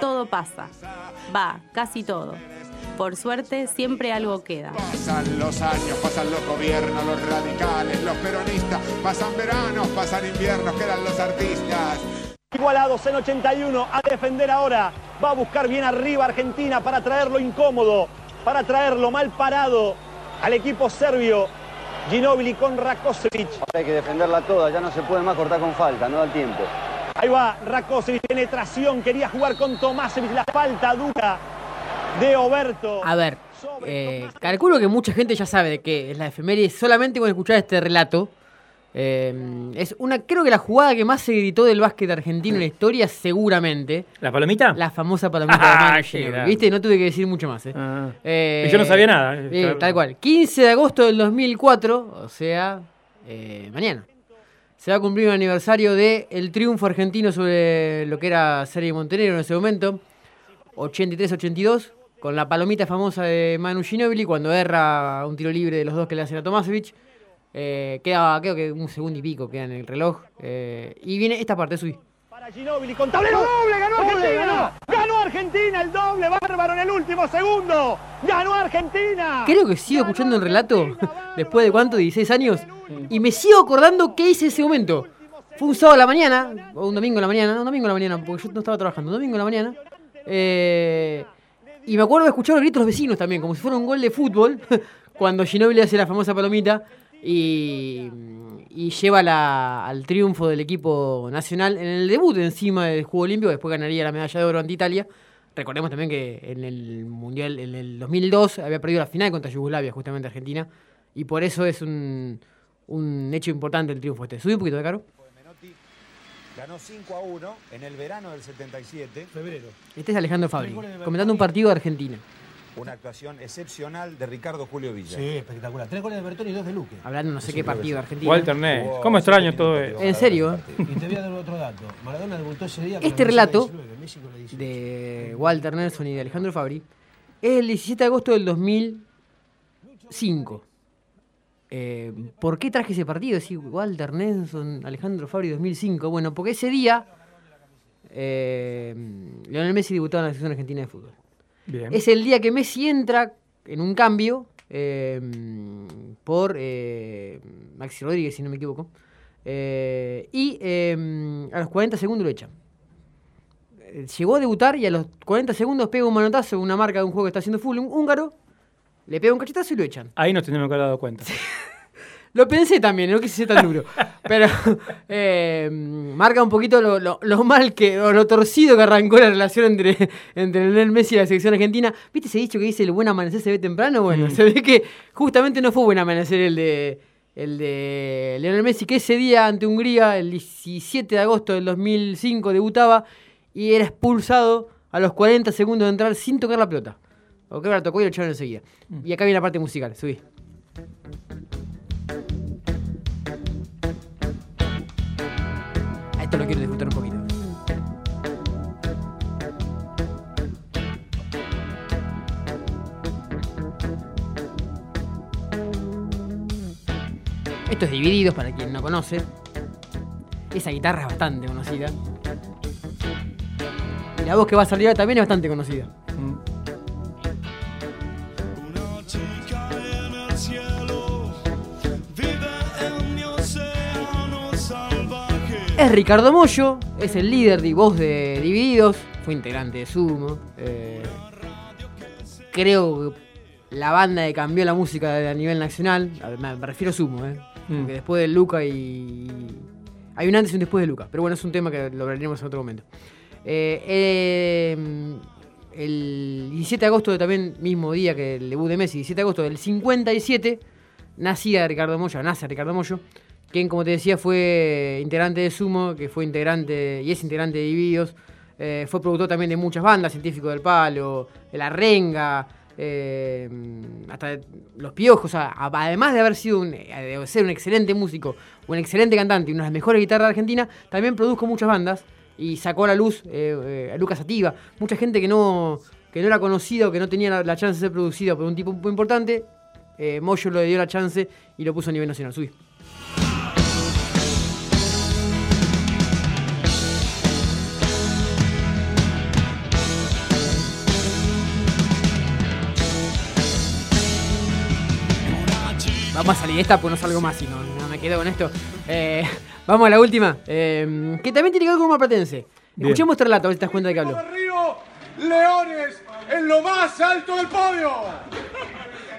todo pasa. Va, casi todo. Por suerte, siempre algo queda. Pasan los años, pasan los gobiernos, los radicales, los peronistas, pasan veranos, pasan inviernos, quedan los artistas. Igualados en 81, a defender ahora. Va a buscar bien arriba Argentina para traerlo incómodo, para traerlo mal parado al equipo serbio. Ginobili con Rakosevic. Ahora hay que defenderla toda, ya no se puede más cortar con falta, no da el tiempo. Ahí va Rakosevic, penetración, quería jugar con Tomasevic, la falta dura de Oberto. A ver, eh, calculo que mucha gente ya sabe de que es la efeméride solamente con escuchar este relato. Eh, es una, creo que la jugada que más se gritó del básquet argentino en la historia, seguramente. ¿La palomita? La famosa palomita de Ah, qué grande. ¿Viste? No tuve que decir mucho más. ¿eh? Ah. Eh, yo no sabía nada. eh, tal cual. 15 de agosto del 2004, o sea, eh, mañana. Se va a cumplir un aniversario del triunfo argentino sobre lo que era Serbia y Montenegro en ese momento. 83-82, con la palomita famosa de Manu Ginóbili, cuando erra un tiro libre de los dos que le hacen a Tomasevic. Eh, queda, creo que un segundo y pico queda en el reloj. eh, y viene esta parte, subí. Ginóbili con tablero doble, ganó Argentina. Ganó Argentina el doble, bárbaro en el último segundo. Ganó Argentina. Creo que sigo escuchando el relato después de cuánto, 16 años, y me sigo acordando qué hice en ese momento. Fue un sábado a la mañana, o un domingo a la mañana, no, un domingo a la mañana, porque yo no estaba trabajando, un domingo a la mañana. eh, y me acuerdo de escuchar los gritos de los vecinos también, como si fuera un gol de fútbol, cuando Ginóbili hace la famosa palomita y, y lleva la- al triunfo del equipo nacional en el debut encima del Juego Olímpico, después ganaría la medalla de oro ante Italia. Recordemos también que en el Mundial, en el 2002, había perdido la final contra Yugoslavia, justamente Argentina, y por eso es un, un hecho importante el triunfo este. Subí un poquito de caro. Menotti ganó 5 a 1 en el verano del 77. Febrero. Este es Alejandro Fabri, comentando un partido de Argentina. Una actuación excepcional de Ricardo Julio Villa. Sí, espectacular. Tres goles de Bertoni y dos de Luque. Hablando no sé qué partido de Argentina. Walter Ness. ¿Cómo extraño todo eso? En serio. Y te voy a dar otro dato. Maradona debutó ese día. con Este la relato camiseta 19, Messi con la 18. de Walter Nelson y de Alejandro Fabri es el 17 de agosto del 2005. Eh, ¿Por qué traje ese partido? Decir Walter Nelson, Alejandro Fabri 2005. Bueno, porque ese día eh, Lionel Messi debutaba en la selección argentina de fútbol. Bien. Es el día que Messi entra en un cambio eh, por eh, Maxi Rodríguez, si no me equivoco. Eh, y eh, a los 40 segundos lo echan. Llegó a debutar y a los 40 segundos pega un manotazo en una marca de un juego que está haciendo full, un húngaro. Le pega un cachetazo y lo echan. Ahí nos tenemos que haber dado cuenta. Lo pensé también, no quise ser tan duro. Pero eh, marca un poquito lo, lo- lo mal que, o lo torcido que arrancó la relación entre, entre Lionel Messi y la selección argentina. ¿Viste ese dicho que dice el buen amanecer se ve temprano? Bueno, se ve que justamente no fue buen amanecer el de, el de Lionel Messi, que ese día ante Hungría, el 17 de agosto del 2005, debutaba y era expulsado a los 40 segundos de entrar sin tocar la pelota. O que la tocó y lo echaron enseguida. Y acá viene la parte musical, subí. Esto lo quiero disfrutar un poquito. Esto es Divididos, para quien no conoce. Esa guitarra es bastante conocida. La voz que va a salir también es bastante conocida. Es Ricardo Mollo, es el líder de voz de Divididos, fue integrante de Sumo. eh, creo que la banda que cambió la música a nivel nacional, me, refiero a Sumo, eh, Mm. porque después de Luca y... Hay un antes y un después de Luca, pero bueno, es un tema que lo hablaremos en otro momento. Eh, eh, el 17 de agosto, también mismo día que el debut de Messi, 17 de agosto del 57, nacía Ricardo Mollo, nace Ricardo Mollo, quien como te decía fue integrante de Sumo, que fue integrante y es integrante de Divididos, eh, fue productor también de muchas bandas, Científico del Palo, La Renga, eh, hasta Los Piojos, o sea, además de haber sido eh, de ser un excelente músico, un excelente cantante y una de las mejores guitarras de Argentina, también produjo muchas bandas y sacó a la luz a Lucas Sativa, mucha gente que no, que no era conocida o que no tenía la, chance de ser producida por un tipo muy importante, Moyo le dio la chance y lo puso a nivel nacional. Subí. Vamos a salir esta, pues no salgo más y no, no me quedo con esto. Eh, vamos a la última, eh, que también tiene que ver con marplatense. Escuchemos este relato, a ver si te das cuenta de qué hablo. Río, Leones en lo más alto del podio.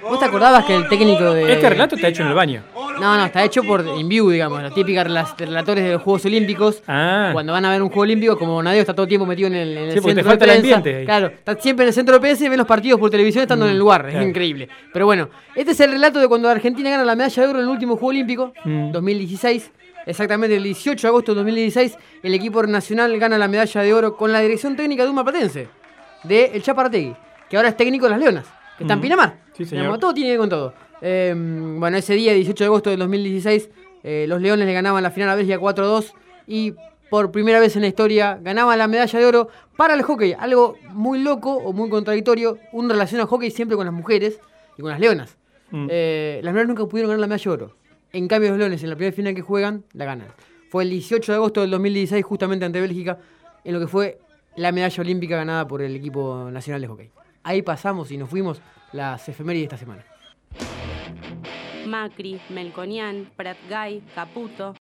¿Vos te acordabas que el técnico de... Este relato está hecho en el baño. No, no, está hecho por InView, digamos, la típica rela- relatores de los Juegos Olímpicos. Ah. Cuando van a ver un Juego Olímpico, como Nadeo está todo el tiempo metido en el, en el Sí, porque te centro falta de el ambiente ahí. Claro, está siempre en el centro de prensa y ve los partidos por televisión estando en el lugar. Es increíble. Pero bueno, este es el relato de cuando Argentina gana la medalla de oro en el último Juego Olímpico, Mm. 2016. Exactamente el 18 de agosto de 2016, el equipo nacional gana la medalla de oro con la dirección técnica de un mapatense, de El Chaparategui, que ahora es técnico de las Leonas, que está en. Pinamar. Sí, señor. Digamos, todo tiene que ver con todo. Eh, bueno, ese día, 18 de agosto del 2016, eh, los Leones le ganaban la final a Bélgica 4-2 y por primera vez en la historia ganaban la medalla de oro para el hockey. Algo muy loco o muy contradictorio. Un relación al hockey siempre con las mujeres y con las Leonas. Mm. Eh, las Leonas nunca pudieron ganar la medalla de oro. En cambio, los Leones en la primera final que juegan, la ganan. Fue el 18 de agosto del 2016, justamente ante Bélgica, en lo que fue la medalla olímpica ganada por el equipo nacional de hockey. Ahí pasamos y nos fuimos las efemérides de esta semana. Macri, Melconian, Pratgay, Caputo,